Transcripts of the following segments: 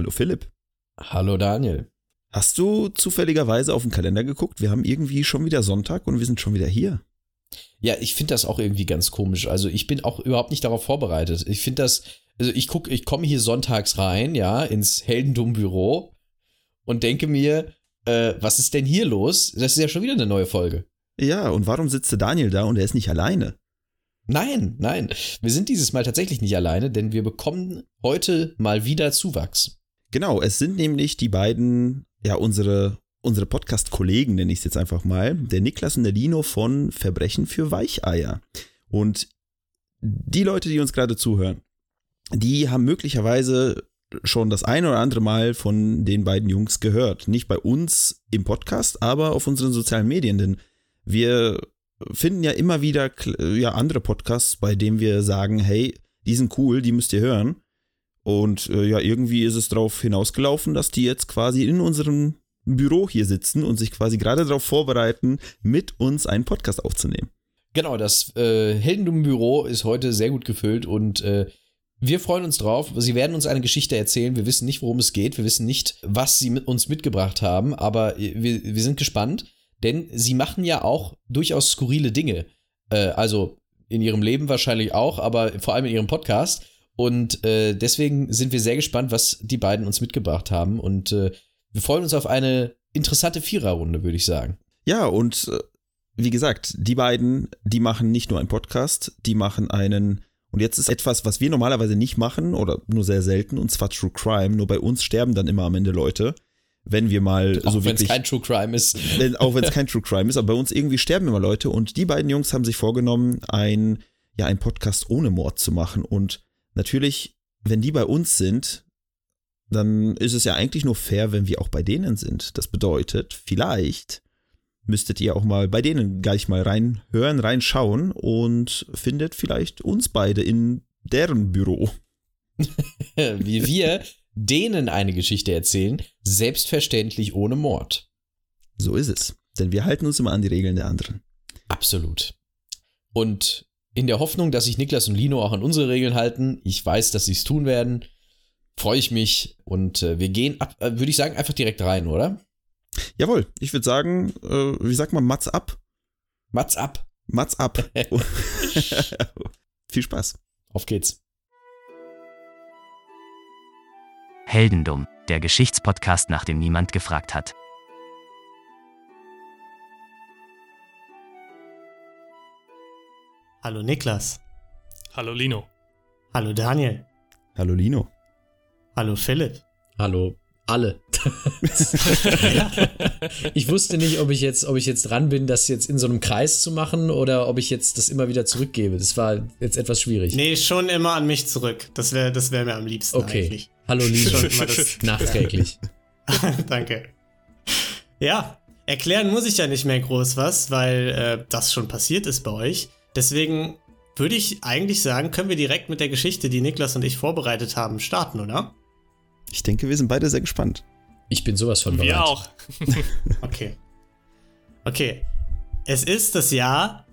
Hallo Philipp. Hallo Daniel. Hast du zufälligerweise auf den Kalender geguckt? Wir haben irgendwie schon wieder Sonntag und wir sind schon wieder hier. Ja, ich finde das auch irgendwie ganz komisch. Also ich bin auch überhaupt nicht darauf vorbereitet. Ich finde das, also ich gucke, ich komme hier sonntags rein, ja, ins Heldendumm-Büro und denke mir, äh, was ist denn hier los? Das ist ja schon wieder eine neue Folge. Ja, und warum sitzt Daniel da und er ist nicht alleine? Nein, nein. Wir sind dieses Mal tatsächlich nicht alleine, denn wir bekommen heute mal wieder Zuwachs. Genau, es sind nämlich die beiden, ja, unsere, unsere Podcast-Kollegen, nenne ich es jetzt einfach mal, der Niklas und der Lino von Verbrechen für Weicheier. Und die Leute, die uns gerade zuhören, die haben möglicherweise schon das ein oder andere Mal von den beiden Jungs gehört. Nicht bei uns im Podcast, aber auf unseren sozialen Medien, denn wir finden ja immer wieder ja, andere Podcasts, bei denen wir sagen, hey, die sind cool, die müsst ihr hören. Und äh, ja, irgendwie ist es darauf hinausgelaufen, dass die jetzt quasi in unserem Büro hier sitzen und sich quasi gerade darauf vorbereiten, mit uns einen Podcast aufzunehmen. Genau, das äh, Heldendum-Büro ist heute sehr gut gefüllt und äh, wir freuen uns drauf. Sie werden uns eine Geschichte erzählen. Wir wissen nicht, worum es geht. Wir wissen nicht, was sie mit uns mitgebracht haben, aber wir, wir sind gespannt, denn sie machen ja auch durchaus skurrile Dinge. Äh, also in ihrem Leben wahrscheinlich auch, aber vor allem in ihrem Podcast. Und äh, deswegen sind wir sehr gespannt, was die beiden uns mitgebracht haben. Und äh, wir freuen uns auf eine interessante Viererrunde, würde ich sagen. Ja, und äh, wie gesagt, die beiden, die machen nicht nur einen Podcast, die machen einen und jetzt ist etwas, was wir normalerweise nicht machen oder nur sehr selten, und zwar True Crime. Nur bei uns sterben dann immer am Ende Leute, wenn wir mal auch so wirklich. Auch wenn es kein True Crime ist. Wenn, auch wenn es kein True Crime ist, aber bei uns irgendwie sterben immer Leute. Und die beiden Jungs haben sich vorgenommen, ein, ja, ein Podcast ohne Mord zu machen. Und natürlich, wenn die bei uns sind, dann ist es ja eigentlich nur fair, wenn wir auch bei denen sind. Das bedeutet, vielleicht müsstet ihr auch mal bei denen gleich mal reinhören, reinschauen und findet vielleicht uns beide in deren Büro. Wie wir denen eine Geschichte erzählen, selbstverständlich ohne Mord. So ist es. Denn wir halten uns immer an die Regeln der anderen. Absolut. Und in der Hoffnung, dass sich Niklas und Lino auch an unsere Regeln halten, ich weiß, dass sie es tun werden, freue ich mich und äh, wir gehen ab, äh, würde ich sagen, einfach direkt rein, oder? Jawohl, ich würde sagen, äh, wie sagt man, Mats ab? Mats ab. Mats ab. Viel Spaß. Auf geht's. Heldendum, der Geschichtspodcast, nach dem niemand gefragt hat. Hallo Niklas. Hallo Lino. Hallo Daniel. Hallo Lino. Hallo Philipp. Hallo alle. ich wusste nicht, ob ich jetzt, ob ich jetzt dran bin, das jetzt in so einem Kreis zu machen oder ob ich jetzt das immer wieder zurückgebe. Das war jetzt etwas schwierig. Nee, schon immer an mich zurück. Das wäre das wär mir am liebsten okay. eigentlich. Hallo Lisa. Nachträglich. Danke. Ja, erklären muss ich ja nicht mehr groß was, weil äh, das schon passiert ist bei euch. Deswegen würde ich eigentlich sagen, können wir direkt mit der Geschichte, die Niklas und ich vorbereitet haben, starten, oder? Ich denke, wir sind beide sehr gespannt. Ich bin sowas von bereit. Wir auch. okay. Okay. Es ist das Jahr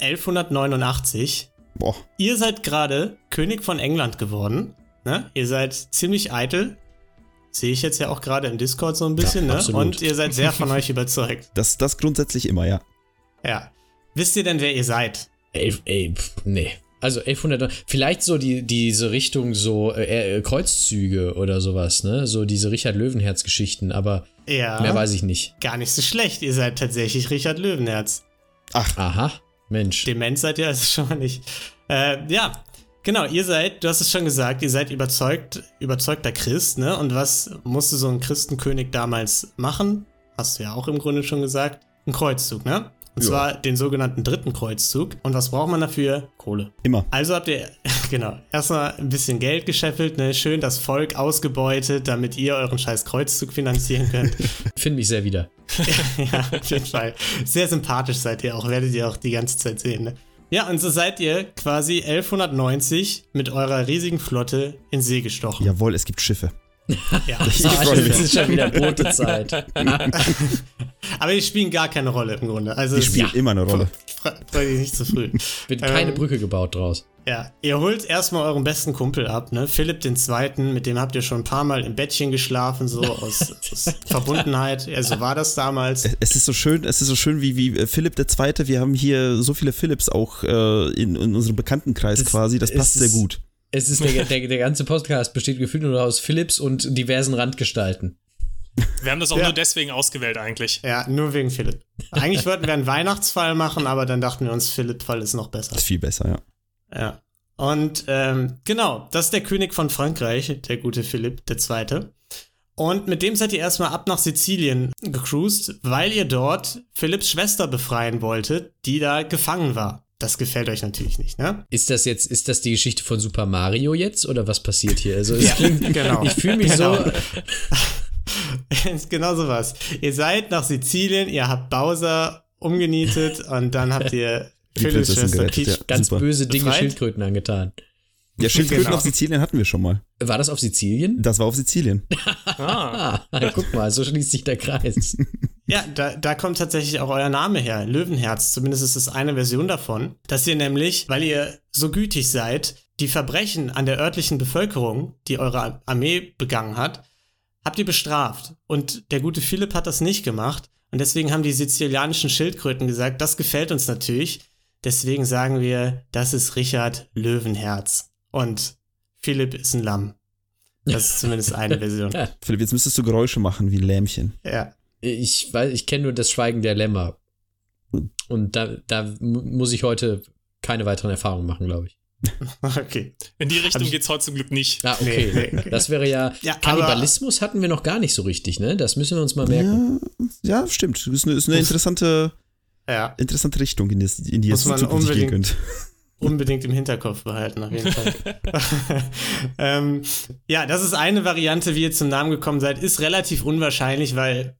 1189. Boah. Ihr seid gerade König von England geworden. Ne? Ihr seid ziemlich eitel. Sehe ich jetzt ja auch gerade im Discord so ein bisschen, ja, ne? Und ihr seid sehr von euch überzeugt. Das, das grundsätzlich immer, ja. Ja. Wisst ihr denn, wer ihr seid? Ey, ey, nee. Also 1100, vielleicht so die, diese Richtung so äh, äh, Kreuzzüge oder sowas, ne? So diese Richard Löwenherz-Geschichten, aber ja, mehr weiß ich nicht. Gar nicht so schlecht, ihr seid tatsächlich Richard Löwenherz. Ach. Aha, Mensch. Dement seid ihr also schon mal nicht. Äh, ja, genau, ihr seid, du hast es schon gesagt, ihr seid überzeugt, überzeugter Christ, ne? Und was musste so ein Christenkönig damals machen? Hast du ja auch im Grunde schon gesagt. Ein Kreuzzug, ne? Und ja. zwar den sogenannten dritten Kreuzzug. Und was braucht man dafür? Kohle. Immer. Also habt ihr, genau, erstmal ein bisschen Geld gescheffelt, ne? Schön das Volk ausgebeutet, damit ihr euren scheiß Kreuzzug finanzieren könnt. Finde mich sehr wieder. ja, auf jeden Fall. Sehr sympathisch seid ihr auch, werdet ihr auch die ganze Zeit sehen, ne? Ja, und so seid ihr quasi 1190 mit eurer riesigen Flotte in See gestochen. Jawohl, es gibt Schiffe. Ja, ich freue mich. Das ist schon wieder Brotezeit. Aber die spielen gar keine Rolle im Grunde. Also Die spielen immer eine Rolle. Fre- Freu dich nicht zu früh. Wird keine Ähm, Brücke gebaut draus. Ja, ihr holt erstmal euren besten Kumpel ab, ne? Philipp den Zweiten, mit dem habt ihr schon ein paar Mal im Bettchen geschlafen, so aus, aus Verbundenheit. Ja, so war das damals. Es ist so schön, es ist so schön wie, wie äh, Philipp der Zweite. Wir haben hier so viele Philips auch äh, in, in unserem Bekanntenkreis Das quasi. Das passt sehr gut. Es ist der, der, der ganze Podcast besteht gefühlt nur aus Philips und diversen Randgestalten. Wir haben das auch Ja. nur deswegen ausgewählt eigentlich. Ja, nur wegen Philipp. Eigentlich wollten wir einen Weihnachtsfall machen, aber dann dachten wir uns, Philipp-Fall ist noch besser. Ist viel besser, ja. Ja. Und ähm, genau, das ist der König von Frankreich, der gute Philipp II. Und mit dem seid ihr erstmal ab nach Sizilien gecruised, weil ihr dort Philipps Schwester befreien wolltet, die da gefangen war. Das gefällt euch natürlich nicht, ne? Ist das jetzt, ist das die Geschichte von Super Mario jetzt oder was passiert hier? Also es klingt, genau. ich fühle mich Genau. so, genau so was. Ihr seid nach Sizilien, ihr habt Bowser umgenietet und dann habt ihr Prinzessin Schwester Peach. ja. ganz Super. böse Dinge Befreit? Schildkröten angetan. Ja, Schildkröten Genau. auf Sizilien hatten wir schon mal. War das auf Sizilien? Das war auf Sizilien. Ah, Ah, guck mal, so schließt sich der Kreis. Ja, da, da kommt tatsächlich auch euer Name her, Löwenherz. Zumindest ist es eine Version davon, dass ihr nämlich, weil ihr so gütig seid, die Verbrechen an der örtlichen Bevölkerung, die eure Armee begangen hat, habt ihr bestraft. Und der gute Philipp hat das nicht gemacht. Und deswegen haben die sizilianischen Schildkröten gesagt, das gefällt uns natürlich. Deswegen sagen wir, das ist Richard Löwenherz. Und Philipp ist ein Lamm. Das ist zumindest eine Version. Philipp, jetzt müsstest du Geräusche machen wie ein Lämmchen. Ja. Ich weiß, ich kenne nur das Schweigen der Lämmer. Und da, da mu- muss ich heute keine weiteren Erfahrungen machen, glaube ich. Okay. in die Richtung ich- geht's heute zum Glück nicht. Ah, okay. Nee, nee. Das wäre ja. Ja, aber- Kannibalismus hatten wir noch gar nicht so richtig, ne? Das müssen wir uns mal merken. Ja, ja stimmt. Das ist eine, ist eine interessante, Ja. interessante Richtung, in die, es- in die es man zukünftig gehen unbedingt- könnte. unbedingt im Hinterkopf behalten, auf jeden Fall. ähm, ja, das ist eine Variante, wie ihr zum Namen gekommen seid. Ist relativ unwahrscheinlich, weil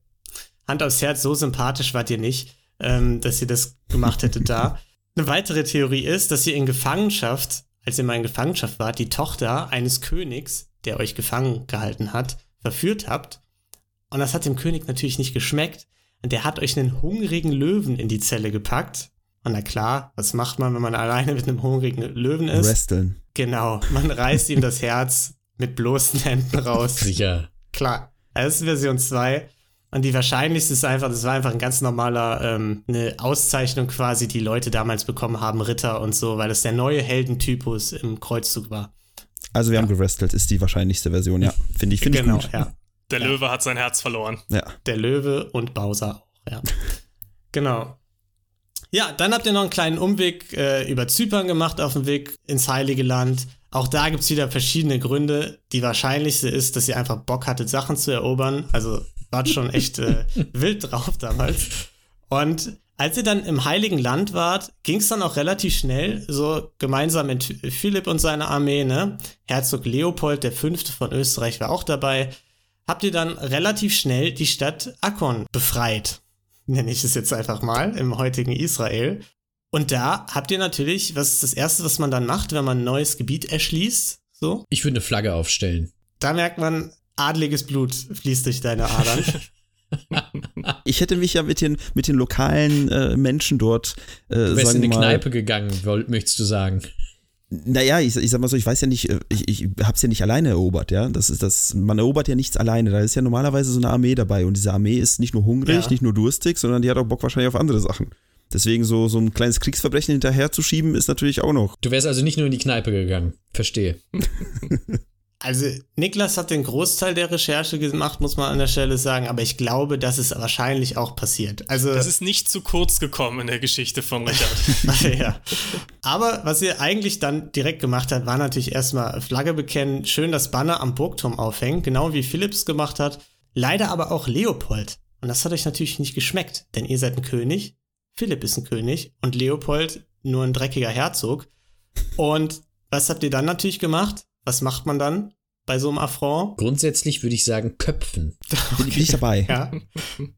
Hand aufs Herz, so sympathisch wart ihr nicht, ähm, dass ihr das gemacht hättet da. Eine weitere Theorie ist, dass ihr in Gefangenschaft, als ihr mal in Gefangenschaft wart, die Tochter eines Königs, der euch gefangen gehalten hat, verführt habt. Und das hat dem König natürlich nicht geschmeckt. Und der hat euch einen hungrigen Löwen in die Zelle gepackt. Und na klar, was macht man, wenn man alleine mit einem hungrigen Löwen ist? Wresteln. Genau, man reißt ihm das Herz mit bloßen Händen raus. Sicher. Klar, das ist Version 2. Und die wahrscheinlichste ist einfach, das war einfach ein ganz normaler, ähm, eine Auszeichnung quasi, die Leute damals bekommen haben, Ritter und so, weil das der neue Heldentypus im Kreuzzug war. Also wir haben gewrestelt, ist die wahrscheinlichste Version, ja. Finde ich, finde genau, ich gut. ja. Der Ja. Löwe hat sein Herz verloren. Ja. Der Löwe und Bowser auch, ja. genau. Ja, dann habt ihr noch einen kleinen Umweg äh, über Zypern gemacht auf dem Weg ins Heilige Land. Auch da gibt's wieder verschiedene Gründe. Die wahrscheinlichste ist, dass ihr einfach Bock hattet, Sachen zu erobern. Also wart schon echt äh, wild drauf damals. Und als ihr dann im Heiligen Land wart, ging's dann auch relativ schnell, so gemeinsam mit Philipp und seiner Armee, ne? Herzog Leopold V. von Österreich war auch dabei habt ihr dann relativ schnell die Stadt Akkon befreit. Nenne ich es jetzt einfach mal, im heutigen Israel. Und da habt ihr natürlich, was ist das Erste, was man dann macht, wenn man ein neues Gebiet erschließt? So, Ich würde eine Flagge aufstellen. da merkt man, adliges Blut fließt durch deine Adern. Ich hätte mich ja mit den, mit den lokalen äh, Menschen dort, äh, Du wärst sagen in eine mal, Kneipe gegangen, möchtest du sagen. Naja, ich, ich sag mal so, ich weiß ja nicht, äh, ich, ich hab's ja nicht alleine erobert, ja. Das ist das, man erobert ja nichts alleine. Da ist ja normalerweise so eine Armee dabei und diese Armee ist nicht nur hungrig, Ja. nicht nur durstig, sondern die hat auch Bock wahrscheinlich auf andere Sachen. Deswegen so, so ein kleines Kriegsverbrechen hinterherzuschieben, ist natürlich auch noch. Du wärst also nicht nur in die Kneipe gegangen. Verstehe. Also, Niklas hat den Großteil der Recherche gemacht, muss man an der Stelle sagen, aber ich glaube, das ist wahrscheinlich auch passiert. Also, Das ist nicht zu kurz gekommen in der Geschichte von Richard. ja. Aber was ihr eigentlich dann direkt gemacht habt, war natürlich erstmal Flagge bekennen, schön das Banner am Burgturm aufhängen, genau wie Philipps gemacht hat. Leider aber auch Leopold. Und das hat euch natürlich nicht geschmeckt, denn ihr seid ein König, Philipp ist ein König und Leopold nur ein dreckiger Herzog. Und was habt ihr dann natürlich gemacht? Was macht man dann bei so einem Affront? Grundsätzlich würde ich sagen, köpfen. Bin, bin ich dabei. Ja.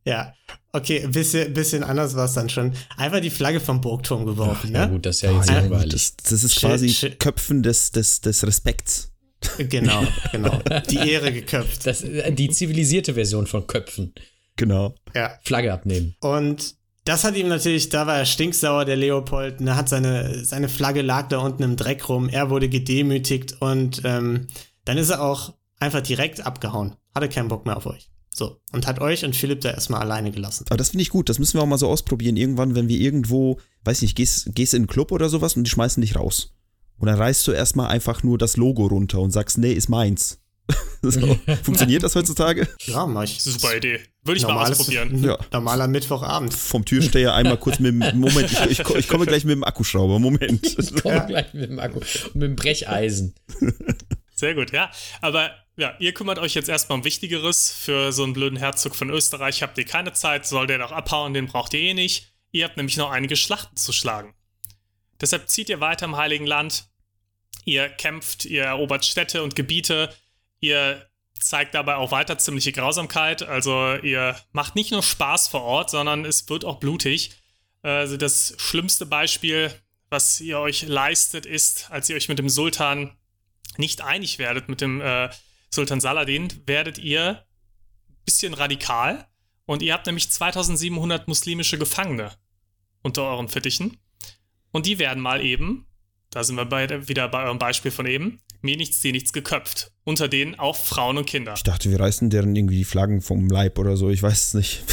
Ja. Okay, ein bisschen, bisschen anders war es dann schon. Einfach die Flagge vom Burgturm geworfen, Ja ne? gut, das ist ja jetzt ja, langweilig. das, das ist quasi shit. Köpfen des, des, des Respekts. Genau, genau. Die Ehre geköpft. Das, äh, die zivilisierte Version von Köpfen. Genau. Ja. Flagge abnehmen. Und das hat ihm natürlich, da war er stinksauer, der Leopold. Er hat seine, seine Flagge lag da unten im Dreck rum. Er wurde gedemütigt und ähm, dann ist er auch einfach direkt abgehauen. Hatte keinen Bock mehr auf euch. So. Und hat euch und Philipp da erstmal alleine gelassen. Aber das finde ich gut. Das müssen wir auch mal so ausprobieren. Irgendwann, wenn wir irgendwo, weiß nicht, gehst, gehst in einen Club oder sowas und die schmeißen dich raus. Und dann reißt du erstmal einfach nur das Logo runter und sagst, nee, ist meins. so. Funktioniert das heutzutage? Ja, mach ich. Das ist eine super Idee. Würde ich mal Normales- ausprobieren. Ja. Normaler Mittwochabend. Vom Türsteher einmal kurz mit dem, Moment, ich, ich, ich komme gleich mit dem Akkuschrauber, Moment. Ich komme gleich mit dem Akku und mit dem Brecheisen. Sehr gut, ja. Aber ja, ihr kümmert euch jetzt erstmal um Wichtigeres. Für so einen blöden Herzog von Österreich habt ihr keine Zeit, soll der noch abhauen, den braucht ihr eh nicht. Ihr habt nämlich noch einige Schlachten zu schlagen. Deshalb zieht ihr weiter im Heiligen Land. Ihr kämpft, ihr erobert Städte und Gebiete. Ihr zeigt dabei auch weiter ziemliche Grausamkeit. Also ihr macht nicht nur Spaß vor Ort, sondern es wird auch blutig. Also das schlimmste Beispiel, was ihr euch leistet, ist, als ihr euch mit dem Sultan nicht einig werdet, mit dem äh, Sultan Saladin, werdet ihr ein bisschen radikal. Und ihr habt nämlich 2700 muslimische Gefangene unter euren Fittichen. Und die werden mal eben, da sind wir bei, wieder bei eurem Beispiel von eben, mir nichts, dir nichts geköpft. Unter denen auch Frauen und Kinder. Ich dachte, wir reißen deren irgendwie die Flaggen vom Leib oder so, ich weiß es nicht.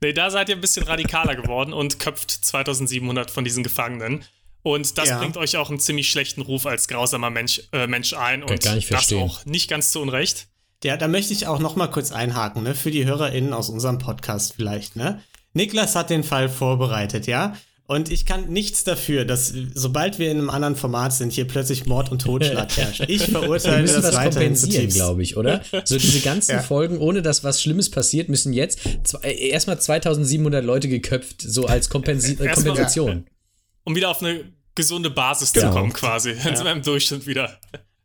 Nee, da seid ihr ein bisschen radikaler geworden und köpft 2700 von diesen Gefangenen. Und das Ja. bringt euch auch einen ziemlich schlechten Ruf als grausamer Mensch, äh, Mensch ein. Und gar nicht das auch nicht ganz zu Unrecht. Ja, da möchte ich auch noch mal kurz einhaken, ne, für die HörerInnen aus unserem Podcast vielleicht, ne? Niklas hat den Fall vorbereitet, ja? Und ich kann nichts dafür, dass sobald wir in einem anderen Format sind, hier plötzlich Mord und Totschlag herrscht. Ich Wir verurteile müssen das weiterhin kompensieren, zutiefst. glaube ich, oder? So diese ganzen Ja. Folgen, ohne dass was Schlimmes passiert, müssen jetzt äh, erstmal 2700 Leute geköpft, so als Kompensi äh, Erstmal- Kompensation. Um wieder auf eine gesunde Basis Genau. zu kommen, quasi. Dann sind wir im Durchschnitt wieder.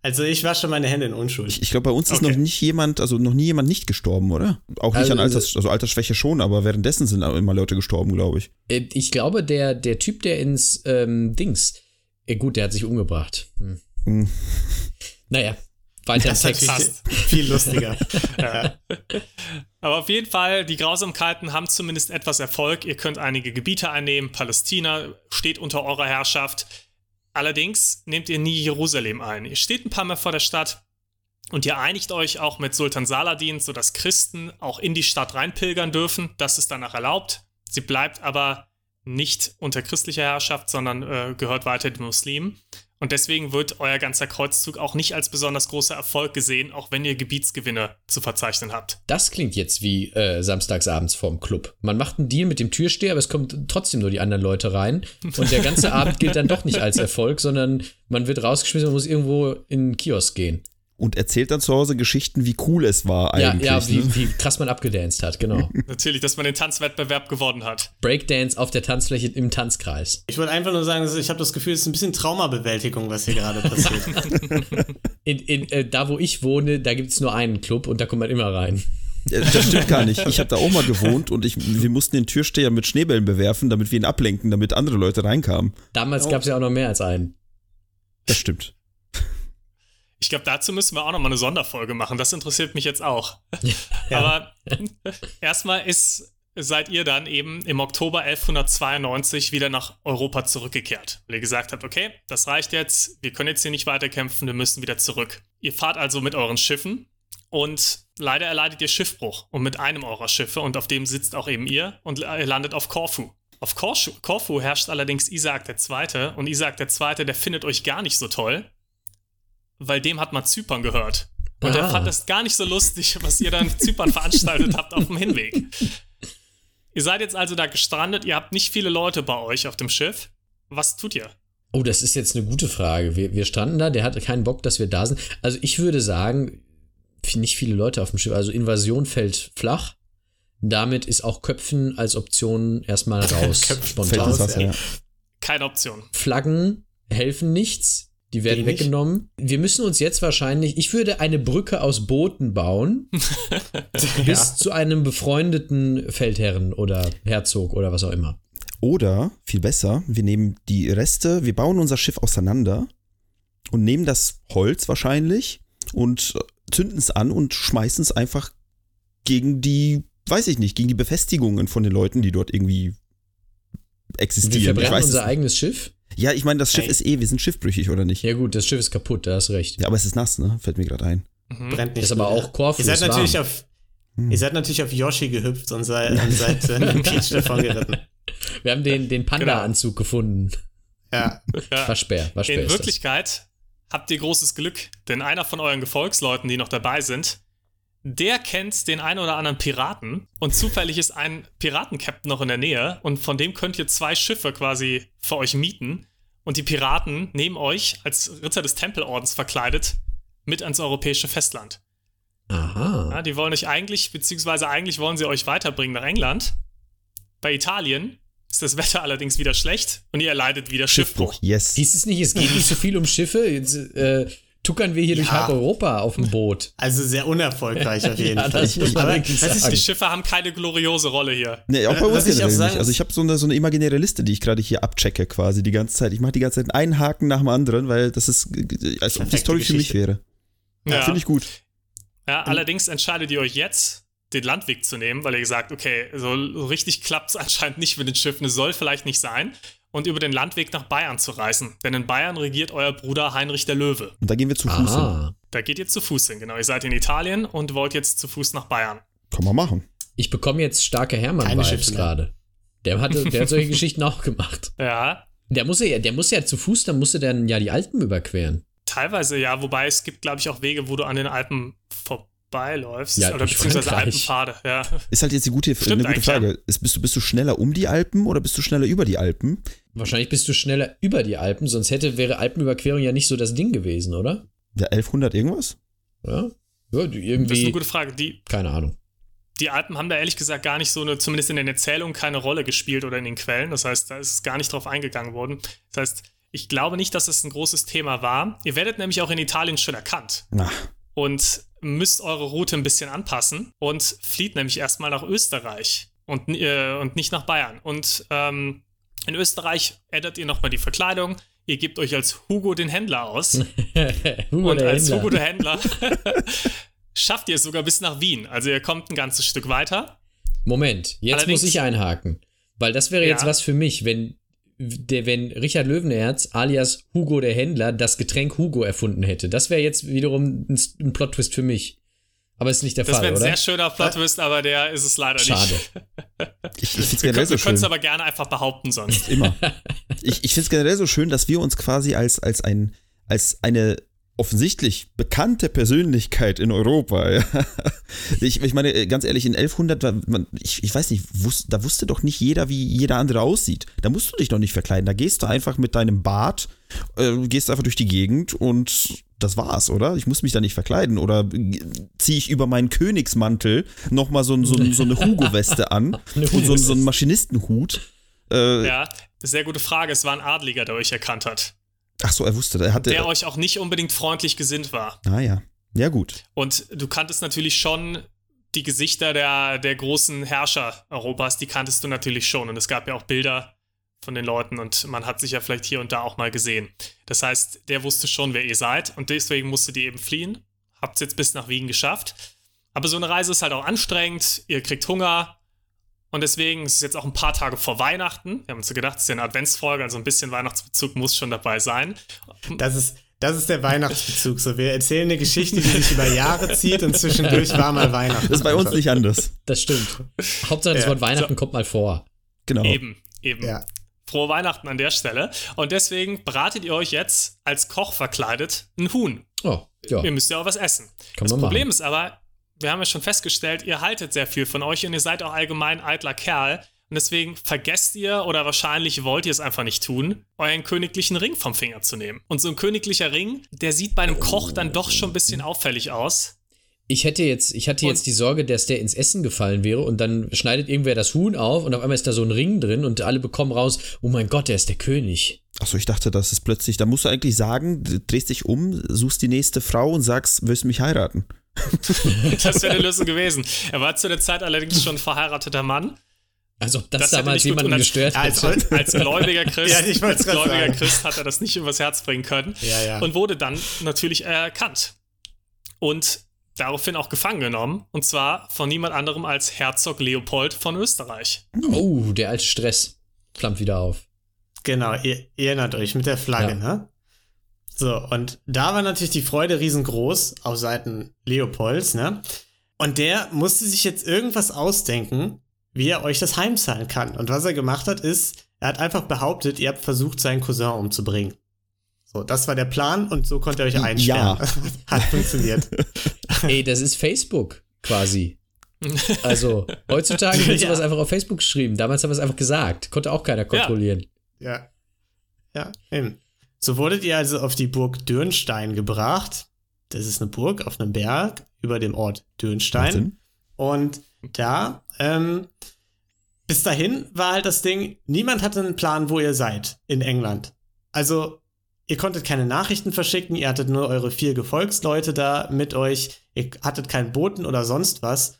Also ich wasche meine Hände in Unschuld. Ich, ich glaube, bei uns ist Okay. noch nicht jemand, also noch nie jemand nicht gestorben, oder? Auch nicht Also- an Alters, also Altersschwäche schon, aber währenddessen sind immer Leute gestorben, glaube ich. Äh, Ich glaube, der, der Typ, der ins ähm, Dings, äh, gut, der hat sich umgebracht. Hm. Hm. Naja, weiter Das ist Text. natürlich viel lustiger. Aber auf jeden Fall, die Grausamkeiten haben zumindest etwas Erfolg. Ihr könnt einige Gebiete einnehmen. Palästina steht unter eurer Herrschaft. Allerdings nehmt ihr nie Jerusalem ein. Ihr steht ein paar Mal vor der Stadt und ihr einigt euch auch mit Sultan Saladin, sodass Christen auch in die Stadt reinpilgern dürfen. Das ist danach erlaubt. Sie bleibt aber nicht unter christlicher Herrschaft, sondern äh, gehört weiter den Muslimen. Und deswegen wird euer ganzer Kreuzzug auch nicht als besonders großer Erfolg gesehen, auch wenn ihr Gebietsgewinne zu verzeichnen habt. Das klingt jetzt wie äh, samstagsabends vorm Club. Man macht einen Deal mit dem Türsteher, aber es kommen trotzdem nur die anderen Leute rein. Und der ganze Abend gilt dann doch nicht als Erfolg, sondern man wird rausgeschmissen und muss irgendwo in einen Kiosk gehen. Und erzählt dann zu Hause Geschichten, wie cool es war Ja, eigentlich. ja, ne? wie, wie krass man abgedanced hat, genau. Natürlich, dass man den Tanzwettbewerb gewonnen hat. Breakdance auf der Tanzfläche im Tanzkreis. Ich wollte einfach nur sagen, dass ich habe das Gefühl, es ist ein bisschen Traumabewältigung, was hier gerade passiert. In, in, äh, da, wo ich wohne, da gibt es nur einen Club und da kommt man immer rein. Ja, Das stimmt gar nicht. Ich habe da auch mal gewohnt und ich, wir mussten den Türsteher mit Schneebällen bewerfen, damit wir ihn ablenken, damit andere Leute reinkamen. Damals Oh. gab es ja auch noch mehr als einen. Das stimmt. Ich glaube, dazu müssen wir auch nochmal eine Sonderfolge machen. Das interessiert mich jetzt auch. Ja. Aber erstmal ist, seid ihr dann eben im Oktober 1192 wieder nach Europa zurückgekehrt. Weil ihr gesagt habt, okay, das reicht jetzt, wir können jetzt hier nicht weiterkämpfen, wir müssen wieder zurück. Ihr fahrt also mit euren Schiffen und leider erleidet ihr Schiffbruch und mit einem eurer Schiffe und auf dem sitzt auch eben ihr und ihr landet auf Korfu. Auf Korfu, Korfu herrscht allerdings Isaak II. und Isaak II., der findet euch gar nicht so toll, weil dem hat man Zypern gehört. Und er Ah. fand das gar nicht so lustig, was ihr dann in Zypern veranstaltet habt auf dem Hinweg. Ihr seid jetzt also da gestrandet, ihr habt nicht viele Leute bei euch auf dem Schiff. Was tut ihr? Oh, das ist jetzt eine gute Frage. Wir, wir standen da, der hatte keinen Bock, dass wir da sind. Also ich würde sagen, nicht viele Leute auf dem Schiff. Also Invasion fällt flach. Damit ist auch Köpfen als Option erstmal raus. Köpfen Fällt spontan. ins Wasser, ja. Keine Option. Flaggen helfen nichts. Die werden Wenig. weggenommen. Wir müssen uns jetzt wahrscheinlich, ich würde eine Brücke aus Booten bauen, bis zu einem befreundeten Feldherren oder Herzog oder was auch immer. Oder, viel besser, wir nehmen die Reste, wir bauen unser Schiff auseinander und nehmen das Holz wahrscheinlich und äh, zünden es an und schmeißen es einfach gegen die, weiß ich nicht, gegen die Befestigungen von den Leuten, die dort irgendwie Wir existieren. Ich verbrennen unser es- eigenes Schiff? Ja, ich meine, das Schiff Ey. ist eh, wir sind schiffbrüchig, oder nicht? Ja gut, das Schiff ist kaputt, da hast recht. Ja, aber es ist nass, ne? Fällt mir gerade ein. Mhm. Brennt nicht. Ist aber auch Korfu, Ihr seid ist warm. natürlich auf. Hm. Ihr seid natürlich auf Yoshi gehüpft und seid, und seid äh, Peach davon geritten. Wir haben den, den Panda-Anzug gefunden. Ja. War schwer, war schwer. In ist das. Wirklichkeit habt ihr großes Glück, denn einer von euren Gefolgsleuten, die noch dabei sind, der kennt den einen oder anderen Piraten und zufällig ist ein Piratenkapitän noch in der Nähe und von dem könnt ihr zwei Schiffe quasi für euch mieten und die Piraten nehmen euch als Ritter des Tempelordens verkleidet mit ans europäische Festland. Aha. Ja, die wollen euch eigentlich, beziehungsweise eigentlich wollen sie euch weiterbringen nach England. Bei Italien ist das Wetter allerdings wieder schlecht und ihr erleidet wieder Schiffbruch. yes. Hieß es nicht, es geht nicht so viel um Schiffe? Jetzt äh, tuckern wir hier durch Ja. halb Europa auf dem Boot. Also sehr unerfolgreich auf jeden Ja, Fall. das muss man Aber ist. Die Schiffe haben keine gloriose Rolle hier. Nee, auch bei uns ich auch generell sagen nicht. Also ich habe so eine, so eine imaginäre Liste, die ich gerade hier abchecke quasi die ganze Zeit. Ich mache die ganze Zeit einen Haken nach dem anderen, weil das ist, äh, als ob die Story für mich wäre. Ja. Finde ich gut. Ja, allerdings entscheidet ihr euch jetzt, den Landweg zu nehmen, weil ihr sagt, okay, so so richtig klappt es anscheinend nicht mit den Schiffen, es soll vielleicht nicht sein, und über den Landweg nach Bayern zu reisen. Denn in Bayern regiert euer Bruder Heinrich der Löwe. Und da gehen wir zu Fuß hin. Aha. Da geht ihr zu Fuß hin, genau. Ihr seid in Italien und wollt jetzt zu Fuß nach Bayern. Kann man machen. Ich bekomme jetzt starke Hermann-Vibes gerade. Der, hatte, der hat solche Geschichten auch gemacht. Ja, Der muss ja, der muss ja zu Fuß, dann musste dann ja die Alpen überqueren. teilweise ja, wobei es gibt, glaube ich, auch Wege, wo du an den Alpen vorbeiläufst. Ja, oder beziehungsweise Frankreich. Alpenpfade, ja. Ist halt jetzt die gute, Stimmt eine gute Frage. Ist, bist, du, bist du schneller um die Alpen oder bist du schneller über die Alpen? Wahrscheinlich bist du schneller über die Alpen, sonst hätte, wäre Alpenüberquerung ja nicht so das Ding gewesen, oder? Ja, 1100 irgendwas? Ja? Ja, die Das ist irgendwie, eine gute Frage. Die, keine Ahnung. die Alpen haben da ehrlich gesagt gar nicht so eine, zumindest in den Erzählungen, keine Rolle gespielt oder in den Quellen. Das heißt, da ist gar nicht drauf eingegangen worden. Das heißt, ich glaube nicht, dass es ein großes Thema war. Ihr werdet nämlich auch in Italien schon erkannt Na, und müsst eure Route ein bisschen anpassen und flieht nämlich erstmal nach Österreich und, äh, und nicht nach Bayern. Und ähm, in Österreich ändert ihr nochmal die Verkleidung. Ihr gebt euch als Hugo den Händler aus. Hugo und als Händler. Hugo der Händler schafft ihr es sogar bis nach Wien. Also ihr kommt ein ganzes Stück weiter. Moment, jetzt Allerdings- muss ich einhaken. Weil das wäre jetzt Ja. was für mich, wenn, der, wenn Richard Löwenherz alias Hugo der Händler das Getränk Hugo erfunden hätte. Das wäre jetzt wiederum ein, ein Plot-Twist für mich. Aber ist nicht der Das Fall, wäre ein oder? sehr schöner Plot-Twist, aber der ist es leider Schade. nicht. ich, ich finde es Wir generell können so es schön. aber gerne einfach behaupten sonst. Immer. Ich, ich finde es generell so schön, dass wir uns quasi als, als, ein, als eine offensichtlich bekannte Persönlichkeit in Europa. Ja. Ich, ich meine, ganz ehrlich, in 1100, war man, ich, ich weiß nicht, wus, da wusste doch nicht jeder, wie jeder andere aussieht. Da musst du dich doch nicht verkleiden. Da gehst du einfach mit deinem Bart, äh, gehst einfach durch die Gegend und das war's, oder? Ich muss mich da nicht verkleiden. Oder ziehe ich über meinen Königsmantel nochmal so, so, so eine Hugo-Weste an Eine und so, so einen. Maschinistenhut. Äh, Ja, sehr gute Frage. Es war ein Adliger, der euch erkannt hat. Ach so, er wusste, er hatte. Der euch auch nicht unbedingt freundlich gesinnt war. ah ja. Ja, gut. Und du kanntest natürlich schon die Gesichter der, der großen Herrscher Europas, die kanntest du natürlich schon. Und es gab ja auch Bilder von den Leuten und man hat sich ja vielleicht hier und da auch mal gesehen. Das heißt, der wusste schon, wer ihr seid und deswegen musstet ihr eben fliehen. Habt es jetzt bis nach Wien geschafft. Aber so eine Reise ist halt auch anstrengend. Ihr kriegt Hunger. Und deswegen ist es jetzt auch ein paar Tage vor Weihnachten. Wir haben uns so gedacht, es ist ja eine Adventsfolge, also ein bisschen Weihnachtsbezug muss schon dabei sein. Das ist, das ist der Weihnachtsbezug. So, wir erzählen eine Geschichte, die sich über Jahre zieht und zwischendurch war mal Weihnachten. Das ist bei uns nicht anders. Das stimmt. Hauptsache das Ja, Wort Weihnachten kommt mal vor. Genau. Eben, eben. Ja. Frohe Weihnachten an der Stelle. Und deswegen bratet ihr euch jetzt als Koch verkleidet ein Huhn. Oh, ja, Ihr müsst ja auch was essen. kann das Problem machen. ist aber, wir haben ja schon festgestellt, ihr haltet sehr viel von euch und ihr seid auch allgemein eitler Kerl. Und deswegen vergesst ihr oder wahrscheinlich wollt ihr es einfach nicht tun, euren königlichen Ring vom Finger zu nehmen. Und so ein königlicher Ring, der sieht bei einem Koch dann doch schon ein bisschen auffällig aus. Ich hätte jetzt, ich hatte Und- jetzt die Sorge, dass der ins Essen gefallen wäre und dann schneidet irgendwer das Huhn auf und auf einmal ist da so ein Ring drin und alle bekommen raus, oh mein Gott, der ist der König. Achso, ich dachte, das ist plötzlich, da musst du eigentlich sagen, du drehst dich um, suchst die nächste Frau und sagst, willst du mich heiraten? Das wäre eine Lösung gewesen. Er war zu der Zeit allerdings schon ein verheirateter Mann. Also ob das, Das damals jemanden tun. gestört Ja, als, hätte. Als gläubiger Christ, Ja, ich als gläubiger sagen. Christ hat er das nicht übers Herz bringen können Ja, ja. und wurde dann natürlich erkannt. Und daraufhin auch gefangen genommen. Und zwar von niemand anderem als Herzog Leopold von Österreich. Oh, der alte Stress flammt wieder auf. Genau, ihr, ihr erinnert euch mit der Flagge, Ja. ne? So, und da war natürlich die Freude riesengroß auf Seiten Leopolds, ne? Und der musste sich jetzt irgendwas ausdenken, wie er euch das heimzahlen kann. Und was er gemacht hat, ist, er hat einfach behauptet, ihr habt versucht, seinen Cousin umzubringen. So, das war der Plan und so konnte er euch einsperren. hat funktioniert. Ey, das ist Facebook quasi. Also, heutzutage wird Ja. sowas einfach auf Facebook geschrieben. Damals haben wir es einfach gesagt. Konnte auch keiner kontrollieren. Ja. Ja, eben. So wurdet ihr also auf die Burg Dürnstein gebracht. Das ist eine Burg auf einem Berg über dem Ort Dürnstein. Wahnsinn. Und da, ähm, bis dahin war halt das Ding, niemand hatte einen Plan, wo ihr seid in England. Also, ihr konntet keine Nachrichten verschicken, ihr hattet nur eure vier Gefolgsleute da mit euch, ihr hattet keinen Boten oder sonst was.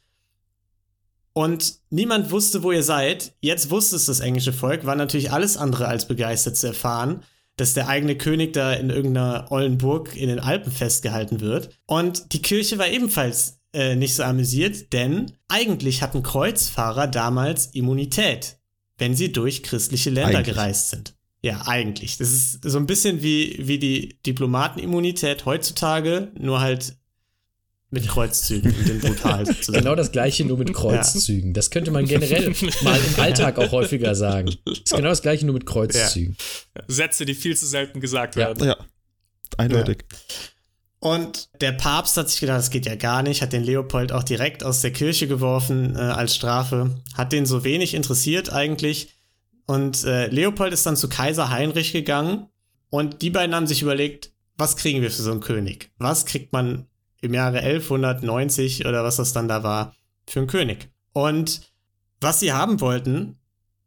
Und niemand wusste, wo ihr seid. Jetzt wusste es das englische Volk, war natürlich alles andere als begeistert zu erfahren, dass der eigene König da in irgendeiner ollen Burg in den Alpen festgehalten wird. Und die Kirche war ebenfalls äh, nicht so amüsiert, denn eigentlich hatten Kreuzfahrer damals Immunität, wenn sie durch christliche Länder Eigentlich. gereist sind. Ja, eigentlich. Das ist so ein bisschen wie, wie die Diplomatenimmunität heutzutage, nur halt mit Kreuzzügen und den brutal sozusagen. Genau das gleiche, nur mit Kreuzzügen. Das könnte man generell mal im Alltag auch häufiger sagen. Das ist genau das gleiche, nur mit Kreuzzügen. Sätze, die viel zu selten gesagt Ja. werden. Ja, eindeutig. Und der Papst hat sich gedacht, das geht ja gar nicht, hat den Leopold auch direkt aus der Kirche geworfen äh, als Strafe, hat den so wenig interessiert eigentlich. Und äh, Leopold ist dann zu Kaiser Heinrich gegangen und die beiden haben sich überlegt, was kriegen wir für so einen König? Was kriegt man im Jahre 1190 oder was das dann da war für einen König? Und was sie haben wollten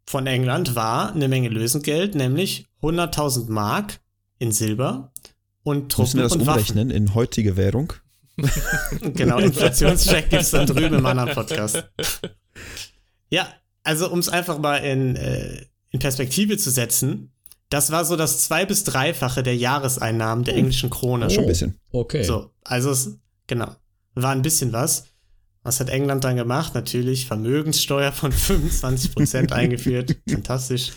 von England war eine Menge Lösengeld, nämlich 100.000 Mark in Silber und Truppen Müssen wir das und Waffen. umrechnen in heutige Währung? Genau, Inflationscheck gibt's dann drüben im anderen Podcast. Ja, also um es einfach mal in, äh, in Perspektive zu setzen, das war so das zwei- bis dreifache der Jahreseinnahmen der englischen Krone. Schon ein bisschen. Okay. So, also es, genau, war ein bisschen was. Was hat England dann gemacht? Natürlich Vermögenssteuer von 25% eingeführt. Fantastisch.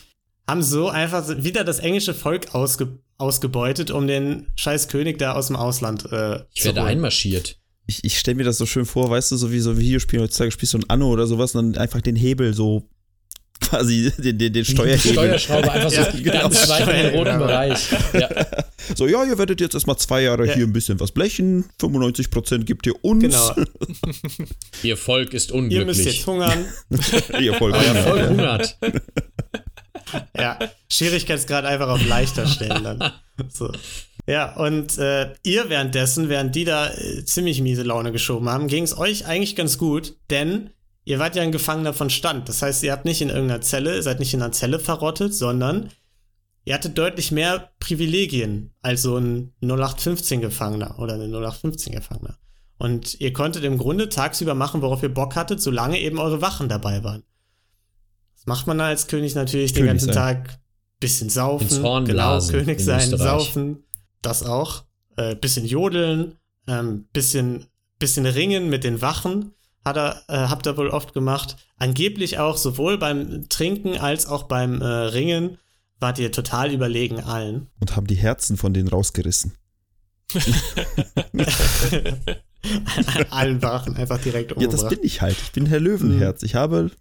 Haben so einfach wieder das englische Volk ausge, ausgebeutet, um den scheiß König da aus dem Ausland äh, ich zu werde holen. einmarschiert. Ich, ich stelle mir das so schön vor, weißt du, so wie so Videospiele heutzutage spielst du ein Anno oder sowas und dann einfach den Hebel so quasi den, den, den Die Steuerhebel. Steuerschraube einfach so Ja, ganz genau. weit in den roten. Bereich. Ja. So, ja, ihr werdet jetzt erstmal zwei Jahre Ja. hier ein bisschen was blechen, 95% gibt ihr uns. Genau. Ihr Volk ist Ihr müsst unglücklich. jetzt hungern. ihr Volk. Euer Volk hungert. ja, Schwierigkeitsgrad einfach auf leichter stellen dann. So. Ja, und äh, ihr währenddessen, während die da äh, ziemlich miese Laune geschoben haben, ging es euch eigentlich ganz gut, denn ihr wart ja ein Gefangener von Stand. Das heißt, ihr habt nicht in irgendeiner Zelle, seid nicht in einer Zelle verrottet, sondern ihr hattet deutlich mehr Privilegien als so ein 0815-Gefangener oder eine 0815-Gefangener. Und ihr konntet im Grunde tagsüber machen, worauf ihr Bock hattet, solange eben eure Wachen dabei waren. Das macht man als König natürlich den König ganzen sein. Tag. Bisschen saufen, Ins Horn genau, blasen König in sein, saufen, das auch. Äh, bisschen jodeln, ähm, bisschen, bisschen ringen mit den Wachen, hat er, äh, habt ihr wohl oft gemacht. Angeblich auch sowohl beim Trinken als auch beim äh, Ringen wart ihr total überlegen allen. Und haben die Herzen von denen rausgerissen. allen Wachen einfach direkt Ja, umgebracht. das bin ich halt. Ich bin Herr Löwenherz. Ich habe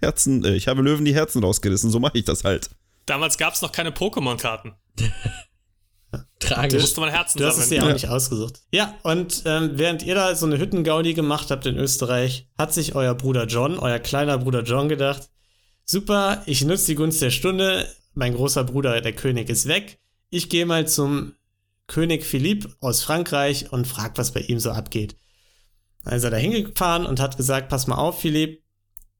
Herzen, äh, ich habe Löwen die Herzen rausgerissen. So mache ich das halt. Damals gab es noch keine Pokémon-Karten. Da Tragisch. musste man Herzen Du hast es dir auch nicht ausgesucht. Ja, und ähm, während ihr da so eine Hüttengaudi gemacht habt in Österreich, hat sich euer Bruder John, euer kleiner Bruder John gedacht, super, ich nutze die Gunst der Stunde, mein großer Bruder, der König, ist weg. Ich gehe mal zum König Philipp aus Frankreich und frag, was bei ihm so abgeht. Dann ist er da hingefahren und hat gesagt, pass mal auf, Philipp,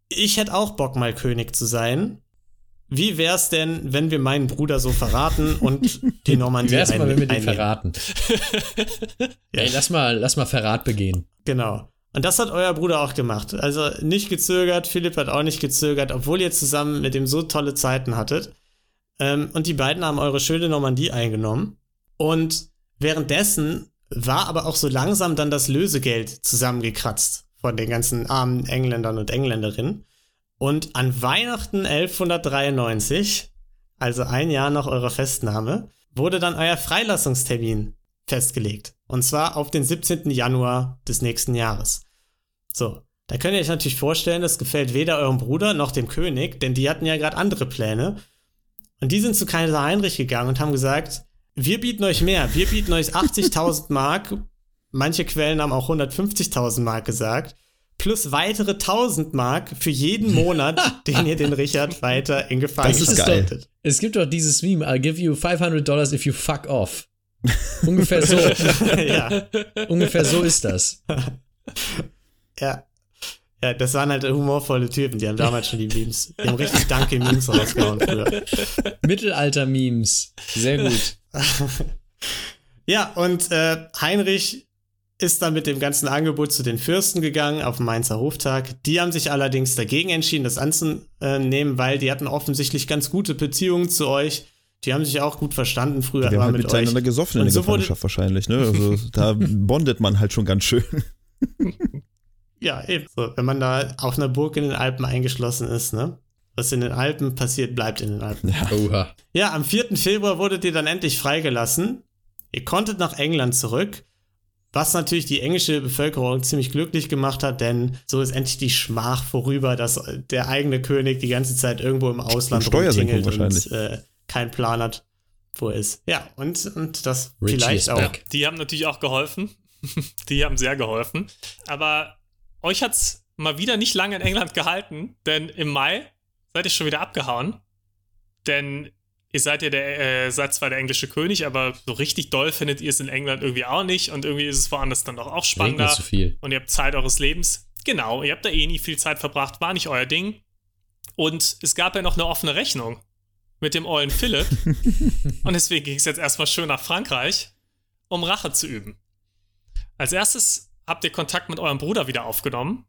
ich hätte auch Bock, mal König zu sein. Wie wär's denn, wenn wir meinen Bruder so verraten und die Wie Normandie wär's mal, wenn wir den verraten? Ey, lass mal, lass mal Verrat begehen. Genau. Und das hat euer Bruder auch gemacht. Also nicht gezögert, Philipp hat auch nicht gezögert, obwohl ihr zusammen mit ihm so tolle Zeiten hattet. Ähm, und die beiden haben eure schöne Normandie eingenommen. Und währenddessen war aber auch so langsam dann das Lösegeld zusammengekratzt von den ganzen armen Engländern und Engländerinnen. Und an Weihnachten 1193, also ein Jahr nach eurer Festnahme, wurde dann euer Freilassungstermin festgelegt. Und zwar auf den 17. Januar des nächsten Jahres. So, da könnt ihr euch natürlich vorstellen, das gefällt weder eurem Bruder noch dem König, denn die hatten ja gerade andere Pläne. Und die sind zu Kaiser Heinrich gegangen und haben gesagt, wir bieten euch mehr, wir bieten euch 80.000 Mark, manche Quellen haben auch 150.000 Mark gesagt, plus weitere 1000 Mark für jeden Monat, den ihr den Richard weiter in Gefangenschaft Das ist geil. haltet. Es gibt doch dieses Meme, I'll give you 500 Dollars if you fuck off. Ungefähr so, ja, ungefähr so ist das. ja. Ja, das waren halt humorvolle Typen, die haben damals schon die Memes, die haben richtig danke Memes rausgehauen früher. Mittelalter-Memes. Sehr gut. Ja, und äh, Heinrich ist dann mit dem ganzen Angebot zu den Fürsten gegangen auf dem Mainzer Hoftag. Die haben sich allerdings dagegen entschieden, das anzunehmen, weil die hatten offensichtlich ganz gute Beziehungen zu euch. Die haben sich auch gut verstanden früher Wir immer haben halt mit miteinander euch. gesoffen in Und der so Gefangenschaft wahrscheinlich, ne? Also da bondet man halt schon ganz schön. Ja, eben. So, wenn man da auf einer Burg in den Alpen eingeschlossen ist, ne? Was in den Alpen passiert, bleibt in den Alpen. Oha. Ja, am 4. Februar wurdet ihr dann endlich freigelassen. Ihr konntet nach England zurück, was natürlich die englische Bevölkerung ziemlich glücklich gemacht hat, denn so ist endlich die Schmach vorüber, dass der eigene König die ganze Zeit irgendwo im Ausland rumtingelt wahrscheinlich. und äh, keinen Plan hat, wo er ist. Ja, und, und das Richie vielleicht auch. back. Die haben natürlich auch geholfen. Die haben sehr geholfen. Aber euch hat's mal wieder nicht lange in England gehalten, denn im Mai seid ihr schon wieder abgehauen. Denn ihr seid ja der, äh, seid zwar der englische König, aber so richtig doll findet ihr es in England irgendwie auch nicht und irgendwie ist es woanders dann doch auch spannender zu viel. und ihr habt Zeit eures Lebens. Genau, ihr habt da eh nie viel Zeit verbracht, war nicht euer Ding. Und es gab ja noch eine offene Rechnung mit dem ollen Philipp. und deswegen ging es jetzt erstmal schön nach Frankreich, um Rache zu üben. Als erstes habt ihr Kontakt mit eurem Bruder wieder aufgenommen,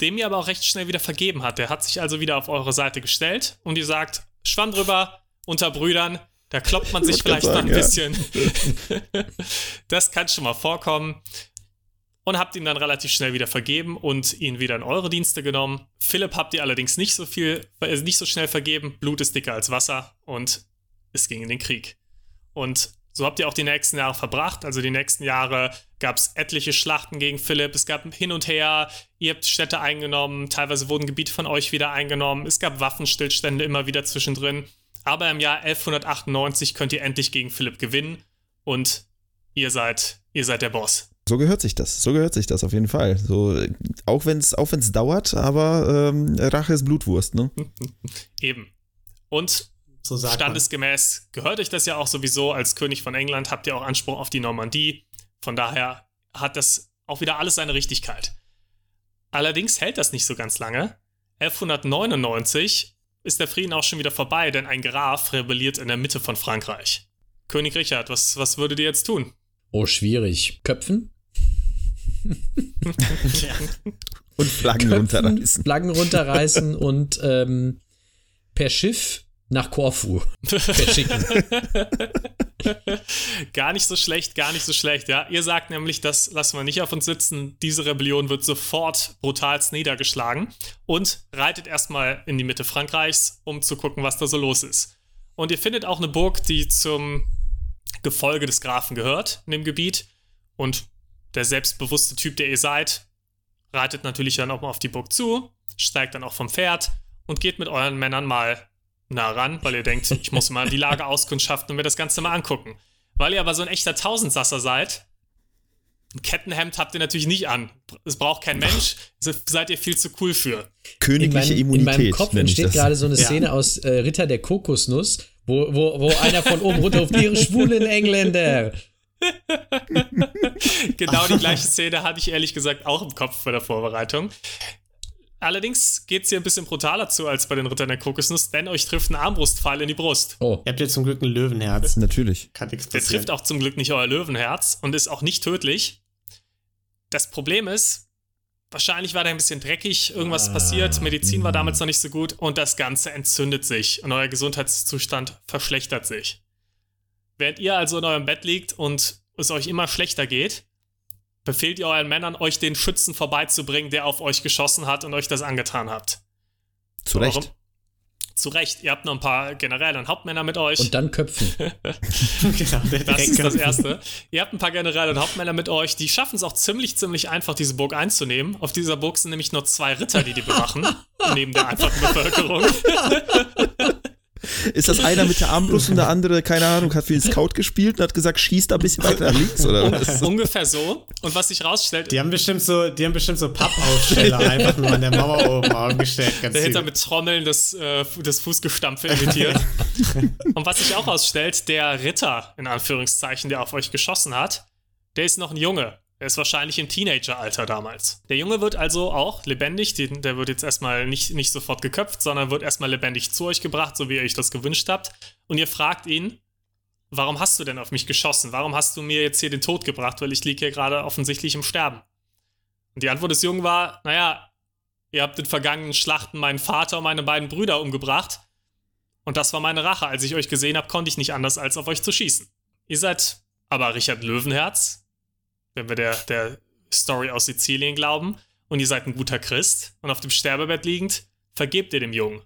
dem ihr aber auch recht schnell wieder vergeben hat. Der hat sich also wieder auf eure Seite gestellt und ihr sagt, Schwamm drüber, unter Brüdern, da kloppt man sich vielleicht noch ein gerade bisschen. das kann schon mal vorkommen. Und habt ihn dann relativ schnell wieder vergeben und ihn wieder in eure Dienste genommen. Philipp habt ihr allerdings nicht so viel, äh, nicht so schnell vergeben. Blut ist dicker als Wasser und es ging in den Krieg. Und so habt ihr auch die nächsten Jahre verbracht. Also die nächsten Jahre gab es etliche Schlachten gegen Philipp. Es gab hin und her. Ihr habt Städte eingenommen. Teilweise wurden Gebiete von euch wieder eingenommen. Es gab Waffenstillstände immer wieder zwischendrin. Aber im Jahr 1198 könnt ihr endlich gegen Philipp gewinnen. Und ihr seid, ihr seid der Boss. So gehört sich das. So gehört sich das auf jeden Fall. So, auch wenn es auch wenn's dauert, aber ähm, Rache ist Blutwurst, ne? Eben. Und So standesgemäß gehört euch das ja auch sowieso. Als König von England habt ihr auch Anspruch auf die Normandie. Von daher hat das auch wieder alles seine Richtigkeit. Allerdings hält das nicht so ganz lange. 1199 ist der Frieden auch schon wieder vorbei, denn ein Graf rebelliert in der Mitte von Frankreich. König Richard, was, was würdet ihr jetzt tun? Oh, schwierig. Köpfen? Und Flaggen Köpfen, runterreißen. Flaggen runterreißen und ähm, per Schiff nach Korfu verschicken. gar nicht so schlecht, gar nicht so schlecht, ja. Ihr sagt nämlich, das lassen wir nicht auf uns sitzen. Diese Rebellion wird sofort brutalst niedergeschlagen und reitet erstmal in die Mitte Frankreichs, um zu gucken, was da so los ist. Und ihr findet auch eine Burg, die zum Gefolge des Grafen gehört in dem Gebiet. Und der selbstbewusste Typ, der ihr seid, reitet natürlich dann auch mal auf die Burg zu, steigt dann auch vom Pferd und geht mit euren Männern mal nah ran, weil ihr denkt, ich muss mal die Lage auskundschaften und mir das Ganze mal angucken. Weil ihr aber so ein echter Tausendsasser seid, ein Kettenhemd habt ihr natürlich nicht an. Es braucht kein Mensch, se- seid ihr viel zu cool für. In Königliche meinem, in Immunität. meinem Kopf entsteht gerade so eine Ja. Szene aus äh, Ritter der Kokosnuss, wo, wo, wo einer von oben runter auf ihre schwulen Engländer. Genau die gleiche Szene hatte ich ehrlich gesagt auch im Kopf bei der Vorbereitung. Allerdings geht es hier ein bisschen brutaler zu als bei den Rittern der Kokosnuss, denn euch trifft ein Armbrustpfeil in die Brust. Oh, Ihr habt ja zum Glück ein Löwenherz. Natürlich. Kann nichts Der passieren. trifft auch zum Glück nicht euer Löwenherz und ist auch nicht tödlich. Das Problem ist, wahrscheinlich war der ein bisschen dreckig, irgendwas passiert, Medizin war damals noch nicht so gut und das Ganze entzündet sich und euer Gesundheitszustand verschlechtert sich. Während ihr also in eurem Bett liegt und es euch immer schlechter geht, befehlt ihr euren Männern, euch den Schützen vorbeizubringen, der auf euch geschossen hat und euch das angetan habt. Zu Recht. Warum? Zu Recht. Ihr habt noch ein paar Generäle und Hauptmänner mit euch. Und dann köpfen. genau, das ist das. Erste. Ihr habt ein paar Generäle und Hauptmänner mit euch, die schaffen es auch ziemlich, ziemlich einfach, diese Burg einzunehmen. Auf dieser Burg sind nämlich nur zwei Ritter, die die bewachen, neben der einfachen Bevölkerung. Ist das einer mit der Armbrust und der andere, keine Ahnung, hat für den Scout gespielt und hat gesagt, schieß da ein bisschen weiter nach links oder was? Ungefähr so. Und was sich rausstellt, Die haben bestimmt so, die haben bestimmt so Pappaufsteller einfach nur an der Mauer oben aufgestellt. Ganz dahinter viele. mit Trommeln das, äh, das Fußgestampfe imitiert. und was sich auch rausstellt, der Ritter, in Anführungszeichen, der auf euch geschossen hat, der ist noch ein Junge. Er ist wahrscheinlich im Teenageralter damals. Der Junge wird also auch lebendig, der wird jetzt erstmal nicht, nicht sofort geköpft, sondern wird erstmal lebendig zu euch gebracht, so wie ihr euch das gewünscht habt. Und ihr fragt ihn, warum hast du denn auf mich geschossen? Warum hast du mir jetzt hier den Tod gebracht? Weil ich liege hier gerade offensichtlich im Sterben. Und die Antwort des Jungen war, naja, ihr habt in vergangenen Schlachten meinen Vater und meine beiden Brüder umgebracht. Und das war meine Rache. Als ich euch gesehen habe, konnte ich nicht anders, als auf euch zu schießen. Ihr seid aber Richard Löwenherz, wenn wir der, der Story aus Sizilien glauben, und ihr seid ein guter Christ und auf dem Sterbebett liegend, vergebt ihr dem Jungen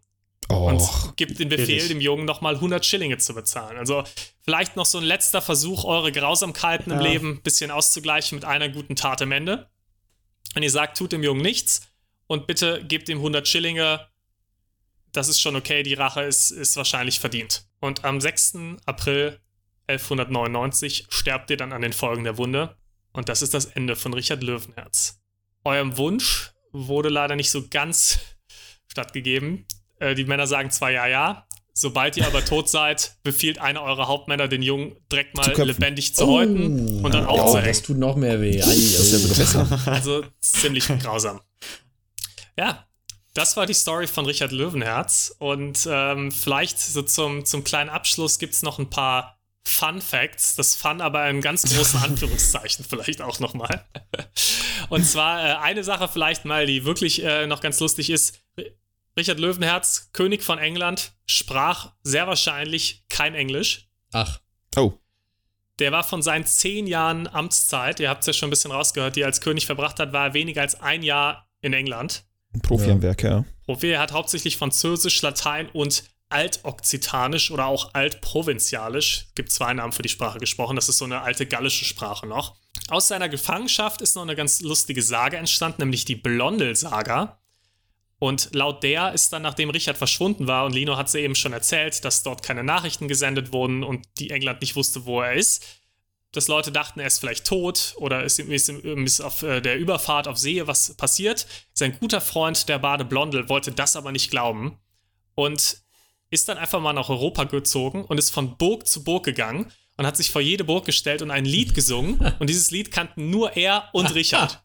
und Och, gibt den Befehl, billig. dem Jungen nochmal 100 Schillinge zu bezahlen. Also vielleicht noch so ein letzter Versuch, eure Grausamkeiten im Ja. Leben ein bisschen auszugleichen mit einer guten Tat am Ende. Und ihr sagt, tut dem Jungen nichts und bitte gebt ihm 100 Schillinge. Das ist schon okay, die Rache ist, ist wahrscheinlich verdient. Und am 6. April 1199 sterbt ihr dann an den Folgen der Wunde. Und das ist das Ende von Richard Löwenherz. Eurem Wunsch wurde leider nicht so ganz stattgegeben. Äh, die Männer sagen zwar ja, ja. Sobald ihr aber tot seid, befiehlt einer eurer Hauptmänner den Jungen direkt mal Zu lebendig zu häuten und dann oh, aufzuhängen. das tut noch mehr weh. Ei, das ist ja besser. Also ziemlich grausam. Ja, das war die Story von Richard Löwenherz. Und ähm, vielleicht so zum, zum kleinen Abschluss gibt es noch ein paar Fun Facts. Das Fun aber in ganz großen Anführungszeichen vielleicht auch nochmal. Und zwar äh, eine Sache vielleicht mal, die wirklich äh, noch ganz lustig ist. Richard Löwenherz, König von England, sprach sehr wahrscheinlich kein Englisch. Ach, Oh, Der war von seinen zehn Jahren Amtszeit, ihr habt es ja schon ein bisschen rausgehört, die er als König verbracht hat, war er weniger als ein Jahr in England. ein Profi Ja. am Werk, ja. Profi, er hat hauptsächlich Französisch, Latein und Altokzitanisch oder auch Altprovinzialisch, gibt zwei Namen für die Sprache gesprochen, das ist so eine alte gallische Sprache noch. Aus seiner Gefangenschaft ist noch eine ganz lustige Sage entstanden, nämlich die Blondel-Saga. Und laut der ist dann, nachdem Richard verschwunden war, und Lino hat sie eben schon erzählt, dass dort keine Nachrichten gesendet wurden und die England nicht wusste, wo er ist, dass Leute dachten, er ist vielleicht tot oder ist, ist, ist auf äh, der Überfahrt auf See was passiert. Sein guter Freund, der Bade Blondel, wollte das aber nicht glauben und ist dann einfach mal nach Europa gezogen und ist von Burg zu Burg gegangen und hat sich vor jede Burg gestellt und ein Lied gesungen. Und dieses Lied kannten nur er und Richard.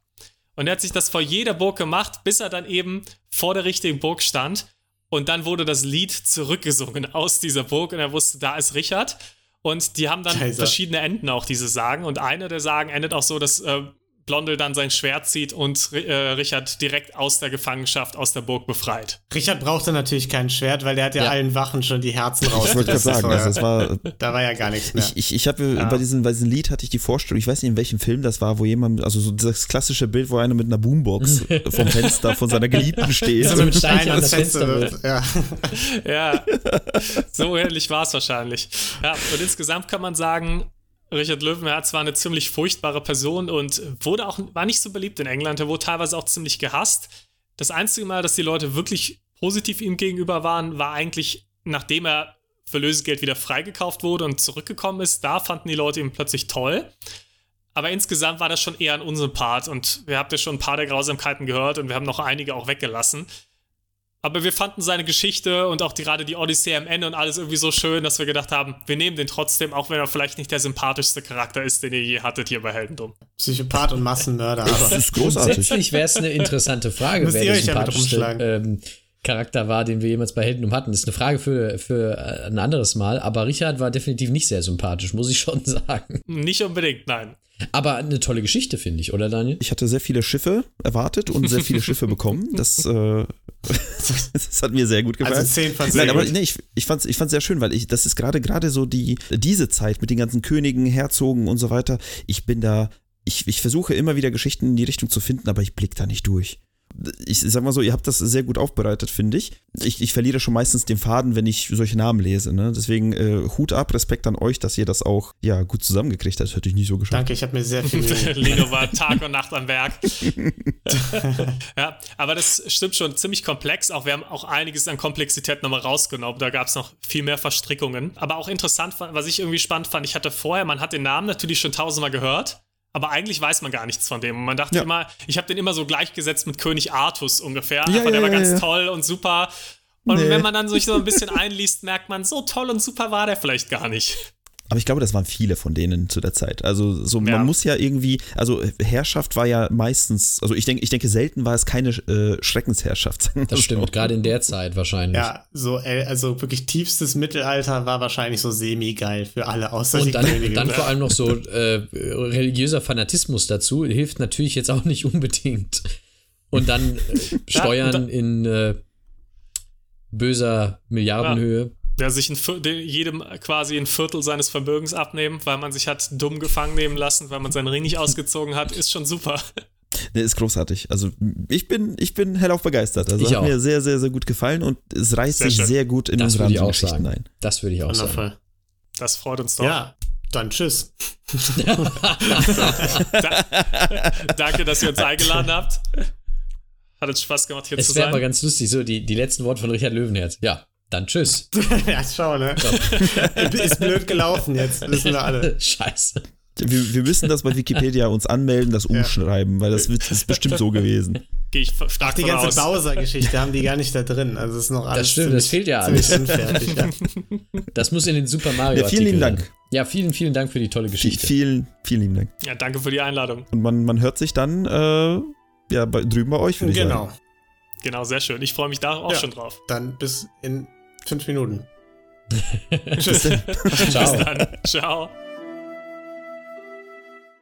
Und er hat sich das vor jeder Burg gemacht, bis er dann eben vor der richtigen Burg stand. Und dann wurde das Lied zurückgesungen aus dieser Burg und er wusste, da ist Richard. Und die haben dann Kaiser. verschiedene Enden auch, diese Sagen. Und eine der Sagen endet auch so, dass äh, Blondel dann sein Schwert zieht und äh, Richard direkt aus der Gefangenschaft, aus der Burg befreit. Richard brauchte natürlich kein Schwert, weil der hat ja, Ja. allen Wachen schon die Herzen raus. Ich wollte gerade sagen, also das war, da war ja gar nichts mehr. ich, ich, ich habe bei, diesem, bei diesem Lied hatte ich die Vorstellung, ich weiß nicht in welchem Film das war, wo jemand, also so das klassische Bild, wo einer mit einer Boombox vom Fenster von seiner Geliebten steht. So mit Stein an ans das Fenster wirft. Ja. Ja, so ähnlich war es wahrscheinlich. Ja, und insgesamt kann man sagen, Richard Löwenherz war eine ziemlich furchtbare Person und wurde auch, war nicht so beliebt in England. Er wurde teilweise auch ziemlich gehasst. Das einzige Mal, dass die Leute wirklich positiv ihm gegenüber waren, war eigentlich, nachdem er für Lösegeld wieder freigekauft wurde und zurückgekommen ist. Da fanden die Leute ihn plötzlich toll. Aber insgesamt war das schon eher ein Unsympath und wir habt ja schon ein paar der Grausamkeiten gehört und wir haben noch einige auch weggelassen. Aber wir fanden seine Geschichte und auch die, gerade die Odyssee am Ende und alles irgendwie so schön, dass wir gedacht haben, wir nehmen den trotzdem, auch wenn er vielleicht nicht der sympathischste Charakter ist, den ihr je hattet hier bei Heldendum. Psychopath und Massenmörder. Das Aber ist großartig. Grundsätzlich wäre es eine interessante Frage, Müsst wer der ja sympathischste rumschlagen. ähm, Charakter war, den wir jemals bei Heldenum hatten. Das ist eine Frage für, für äh, ein anderes Mal, aber Richard war definitiv nicht sehr sympathisch, muss ich schon sagen. Nicht unbedingt, nein. Aber eine tolle Geschichte, finde ich, oder Daniel? Ich hatte sehr viele Schiffe erwartet und sehr viele Schiffe bekommen. Das äh, das hat mir sehr gut gefallen. Also 10 von 10. Nein, aber nee, ich, ich fand es ich fand's sehr schön, weil ich, das ist gerade gerade so die, diese Zeit mit den ganzen Königen, Herzogen und so weiter. Ich bin da, ich, ich versuche immer wieder Geschichten in die Richtung zu finden, aber ich blick da nicht durch ich sag mal so, ihr habt das sehr gut aufbereitet, finde ich. ich. Ich verliere schon meistens den Faden, wenn ich solche Namen lese. Ne? Deswegen äh, Hut ab, Respekt an euch, dass ihr das auch ja, gut zusammengekriegt habt. Das hätte ich nicht so geschafft. Danke, ich habe mir sehr viel Lino war Tag und Nacht am Werk. ja, aber das stimmt schon ziemlich komplex. Auch wir haben auch einiges an Komplexität nochmal rausgenommen. Da gab es noch viel mehr Verstrickungen. Aber auch interessant, was ich irgendwie spannend fand, ich hatte vorher, man hat den Namen natürlich schon tausendmal gehört aber eigentlich weiß man gar nichts von dem. Und man dachte ja. immer, ich habe den immer so gleichgesetzt mit König Artus ungefähr. Ja, Einfach, der war ganz toll und super. Und nee. wenn man dann sich so ein bisschen einliest, merkt man, so toll und super war der vielleicht gar nicht. Aber ich glaube, das waren viele von denen zu der Zeit. Also so, ja. man muss ja irgendwie, also Herrschaft war ja meistens, also ich denke, ich denke, selten war es keine äh, Schreckensherrschaft. Das stimmt, gerade in der Zeit wahrscheinlich. Ja, so, also wirklich tiefstes Mittelalter war wahrscheinlich so semi-geil für alle außer Und dann, Könige. dann vor allem noch so äh, religiöser Fanatismus dazu, hilft natürlich jetzt auch nicht unbedingt. Und dann äh, Steuern ja, und dann, in äh, böser Milliardenhöhe. Ja der sich ein Viertel, jedem quasi ein Viertel seines Vermögens abnehmen, weil man sich hat dumm gefangen nehmen lassen, weil man seinen Ring nicht ausgezogen hat, ist schon super. Der ist großartig. Also ich bin, ich bin hellauf begeistert. Also ich hat auch. mir sehr, sehr, sehr gut gefallen und es reißt sehr sich schön. sehr gut in das unsere anderen Geschichten ein. Das würde ich auch Wundervoll. sagen. Das freut uns doch. Ja, dann tschüss. da, danke, dass ihr uns eingeladen habt. Hat uns Spaß gemacht, hier es zu sein. Es wäre aber ganz lustig, so die, die letzten Worte von Richard Löwenherz. Ja, dann tschüss. ja, schau, ne? ist blöd gelaufen jetzt, wissen wir alle. Scheiße. Wir, wir müssen das bei Wikipedia uns anmelden, das umschreiben, ja. weil das, das ist bestimmt so gewesen. Gehe ich stark Die ganze Bowser-Geschichte haben die gar nicht da drin. Also ist noch alles. Das stimmt, ziemlich, das fehlt ja alles. Unfertig, ja. Das muss in den Super Mario. Ja, vielen lieben Dank. Ja, vielen, vielen Dank für die tolle Geschichte. Vielen, vielen lieben Dank. Ja, danke für die Einladung. Und man, man hört sich dann äh, ja, bei, drüben bei euch, würde ich genau. sagen. Genau. Genau, sehr schön. Ich freue mich da auch ja, schon drauf. Dann bis in fünf Minuten. Tschüss. Ciao. Bis dann. Ciao.